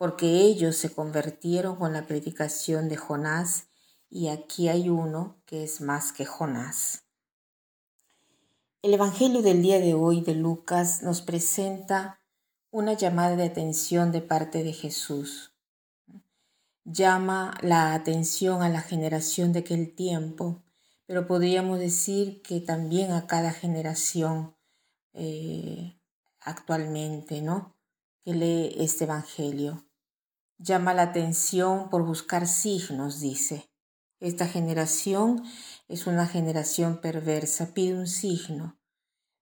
porque ellos se convirtieron con la predicación de Jonás, y aquí hay uno que es más que Jonás. El Evangelio del día de hoy de Lucas nos presenta una llamada de atención de parte de Jesús. Llama la atención a la generación de aquel tiempo, pero podríamos decir que también a cada generación eh, actualmente, ¿no? Que lee este Evangelio. Llama la atención por buscar signos, dice. Esta generación es una generación perversa, pide un signo.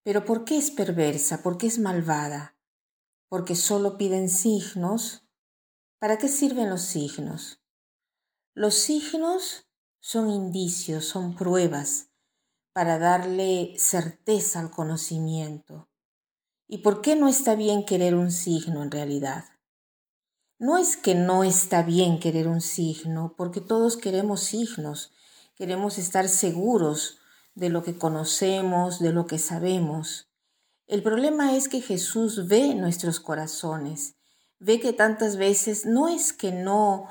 Pero ¿por qué es perversa? ¿Por qué es malvada? Porque solo piden signos. ¿Para qué sirven los signos? Los signos son indicios, son pruebas para darle certeza al conocimiento. ¿Y por qué no está bien querer un signo en realidad? No es que no está bien querer un signo, porque todos queremos signos, queremos estar seguros de lo que conocemos, de lo que sabemos. El problema es que Jesús ve nuestros corazones, ve que tantas veces no es que no,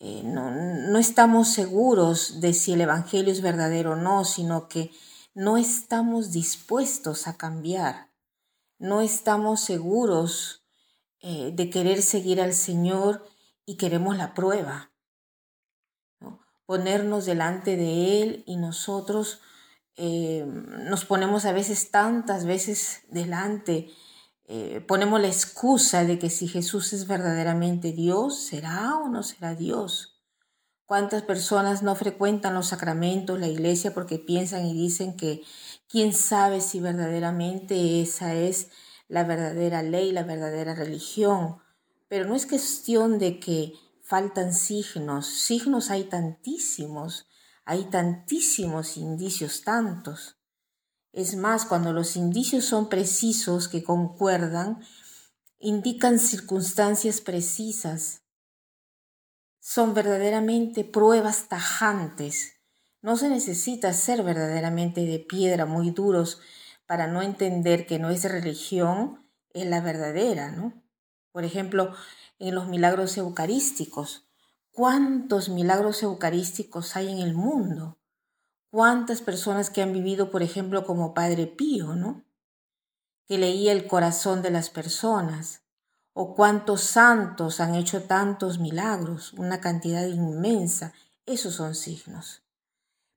eh, no, no estamos seguros de si el Evangelio es verdadero o no, sino que no estamos dispuestos a cambiar, no estamos seguros eh, de querer seguir al Señor y queremos la prueba. Ponernos delante de Él y nosotros eh, nos ponemos a veces tantas veces delante, eh, ponemos la excusa de que si Jesús es verdaderamente Dios, ¿será o no será Dios? ¿Cuántas personas no frecuentan los sacramentos, la iglesia, porque piensan y dicen que quién sabe si verdaderamente esa es la verdadera ley, la verdadera religión. Pero no es cuestión de que faltan signos, signos hay tantísimos, hay tantísimos indicios, tantos. Es más, cuando los indicios son precisos, que concuerdan, indican circunstancias precisas, son verdaderamente pruebas tajantes. No se necesita ser verdaderamente de piedra, muy duros, para no entender que nuestra religión es la verdadera, ¿no? Por ejemplo, en los milagros eucarísticos. ¿Cuántos milagros eucarísticos hay en el mundo? ¿Cuántas personas que han vivido, por ejemplo, como Padre Pío, ¿no? Que leía el corazón de las personas. O cuántos santos han hecho tantos milagros, una cantidad inmensa. Esos son signos.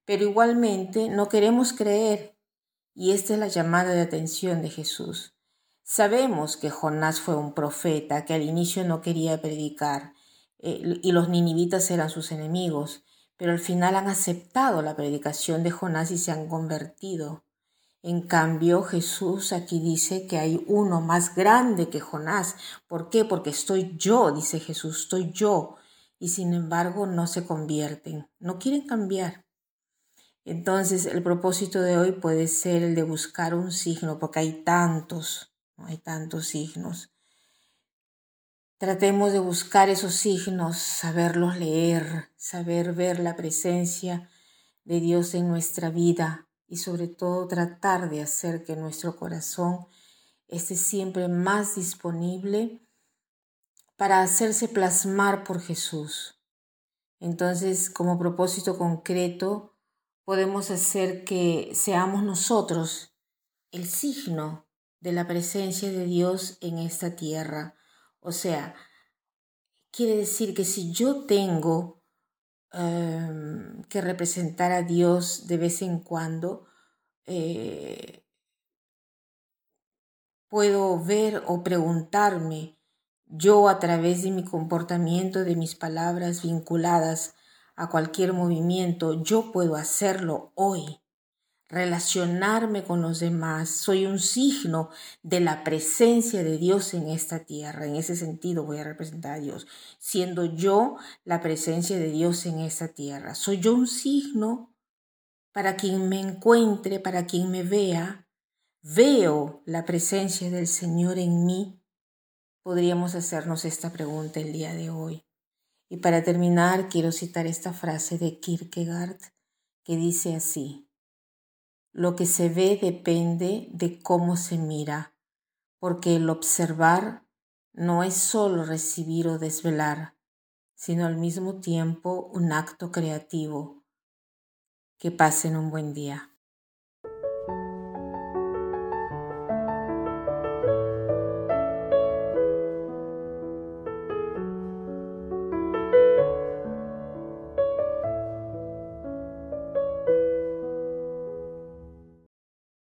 Pero igualmente no queremos creer y esta es la llamada de atención de Jesús. Sabemos que Jonás fue un profeta que al inicio no quería predicar eh, y los ninivitas eran sus enemigos, pero al final han aceptado la predicación de Jonás y se han convertido. En cambio, Jesús aquí dice que hay uno más grande que Jonás. ¿Por qué? Porque estoy yo, dice Jesús, estoy yo. Y sin embargo no se convierten, no quieren cambiar. Entonces el propósito de hoy puede ser el de buscar un signo, porque hay tantos, hay tantos signos. Tratemos de buscar esos signos, saberlos leer, saber ver la presencia de Dios en nuestra vida y sobre todo tratar de hacer que nuestro corazón esté siempre más disponible para hacerse plasmar por Jesús. Entonces, como propósito concreto, podemos hacer que seamos nosotros el signo de la presencia de Dios en esta tierra. O sea, quiere decir que si yo tengo em, que representar a Dios de vez en cuando, eh, puedo ver o preguntarme yo a través de mi comportamiento, de mis palabras vinculadas a cualquier movimiento, yo puedo hacerlo hoy relacionarme con los demás. Soy un signo de la presencia de Dios en esta tierra. En ese sentido voy a representar a Dios, siendo yo la presencia de Dios en esta tierra. Soy yo un signo para quien me encuentre, para quien me vea. Veo la presencia del Señor en mí. Podríamos hacernos esta pregunta el día de hoy. Y para terminar, quiero citar esta frase de Kierkegaard que dice así, lo que se ve depende de cómo se mira, porque el observar no es solo recibir o desvelar, sino al mismo tiempo un acto creativo. Que pasen un buen día.